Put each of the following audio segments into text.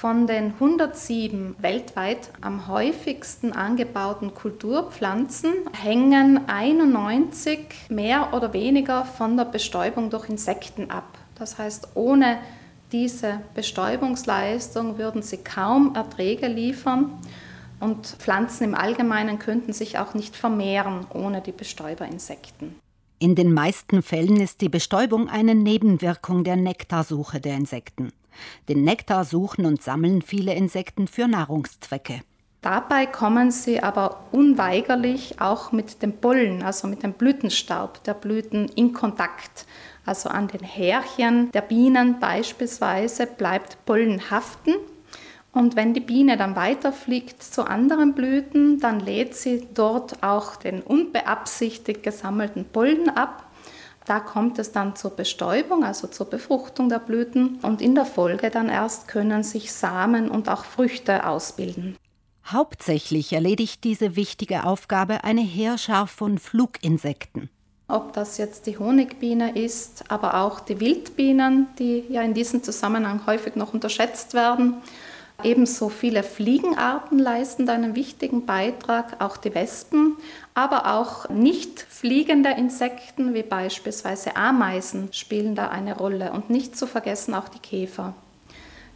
Von den 107 weltweit am häufigsten angebauten Kulturpflanzen hängen 91 mehr oder weniger von der Bestäubung durch Insekten ab. Das heißt, ohne diese Bestäubungsleistung würden sie kaum Erträge liefern und Pflanzen im Allgemeinen könnten sich auch nicht vermehren ohne die Bestäuberinsekten. In den meisten Fällen ist die Bestäubung eine Nebenwirkung der Nektarsuche der Insekten. Den Nektar suchen und sammeln viele Insekten für Nahrungszwecke. Dabei kommen sie aber unweigerlich auch mit dem Pollen, also mit dem Blütenstaub der Blüten in Kontakt. Also an den Härchen der Bienen beispielsweise bleibt Pollen haften und wenn die Biene dann weiterfliegt zu anderen Blüten, dann lädt sie dort auch den unbeabsichtigt gesammelten Pollen ab. Da kommt es dann zur Bestäubung, also zur Befruchtung der Blüten und in der Folge dann erst können sich Samen und auch Früchte ausbilden. Hauptsächlich erledigt diese wichtige Aufgabe eine Heerschar von Fluginsekten. Ob das jetzt die Honigbiene ist, aber auch die Wildbienen, die ja in diesem Zusammenhang häufig noch unterschätzt werden Ebenso viele Fliegenarten leisten einen wichtigen Beitrag, auch die Wespen, aber auch nicht fliegende Insekten wie beispielsweise Ameisen spielen da eine Rolle und nicht zu vergessen auch die Käfer.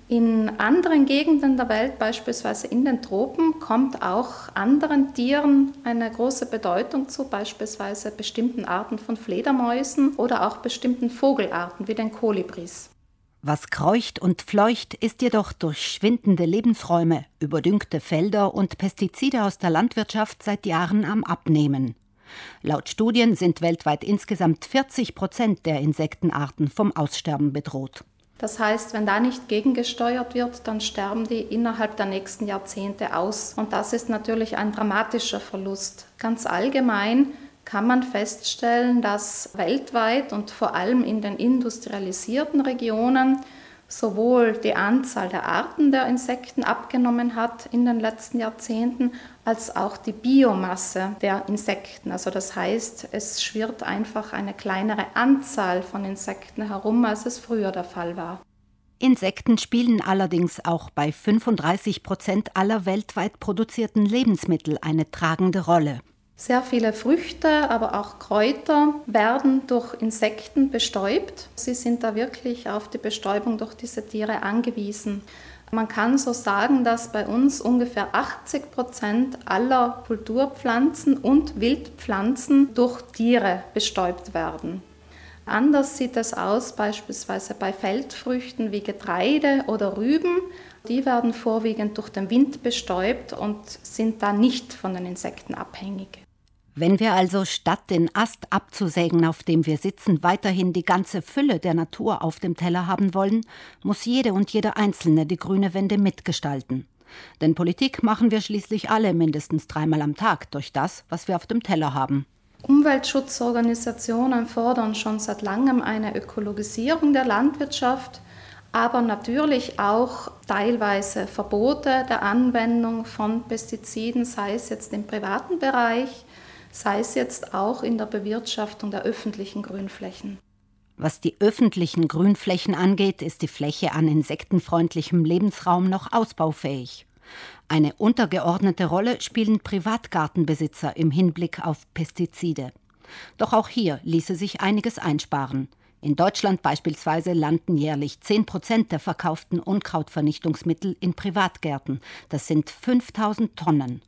In anderen Gegenden der Welt, beispielsweise in den Tropen, kommt auch anderen Tieren eine große Bedeutung zu, beispielsweise bestimmten Arten von Fledermäusen oder auch bestimmten Vogelarten wie den Kolibris. Was kreucht und fleucht, ist jedoch durch schwindende Lebensräume, überdüngte Felder und Pestizide aus der Landwirtschaft seit Jahren am Abnehmen. Laut Studien sind weltweit insgesamt 40 Prozent der Insektenarten vom Aussterben bedroht. Das heißt, wenn da nicht gegengesteuert wird, dann sterben die innerhalb der nächsten Jahrzehnte aus. Und das ist natürlich ein dramatischer Verlust. Ganz allgemein kann man feststellen, dass weltweit und vor allem in den industrialisierten Regionen sowohl die Anzahl der Arten der Insekten abgenommen hat in den letzten Jahrzehnten, als auch die Biomasse der Insekten. Also das heißt, es schwirrt einfach eine kleinere Anzahl von Insekten herum, als es früher der Fall war. Insekten spielen allerdings auch bei 35 Prozent aller weltweit produzierten Lebensmittel eine tragende Rolle. Sehr viele Früchte, aber auch Kräuter werden durch Insekten bestäubt. Sie sind da wirklich auf die Bestäubung durch diese Tiere angewiesen. Man kann so sagen, dass bei uns ungefähr 80 Prozent aller Kulturpflanzen und Wildpflanzen durch Tiere bestäubt werden. Anders sieht es aus beispielsweise bei Feldfrüchten wie Getreide oder Rüben. Die werden vorwiegend durch den Wind bestäubt und sind da nicht von den Insekten abhängig. Wenn wir also statt den Ast abzusägen, auf dem wir sitzen, weiterhin die ganze Fülle der Natur auf dem Teller haben wollen, muss jede und jeder Einzelne die grüne Wende mitgestalten. Denn Politik machen wir schließlich alle mindestens dreimal am Tag durch das, was wir auf dem Teller haben. Umweltschutzorganisationen fordern schon seit langem eine Ökologisierung der Landwirtschaft, aber natürlich auch teilweise Verbote der Anwendung von Pestiziden, sei es jetzt im privaten Bereich, sei es jetzt auch in der Bewirtschaftung der öffentlichen Grünflächen. Was die öffentlichen Grünflächen angeht, ist die Fläche an insektenfreundlichem Lebensraum noch ausbaufähig. Eine untergeordnete Rolle spielen Privatgartenbesitzer im Hinblick auf Pestizide. Doch auch hier ließe sich einiges einsparen. In Deutschland beispielsweise landen jährlich 10 Prozent der verkauften Unkrautvernichtungsmittel in Privatgärten. Das sind 5000 Tonnen.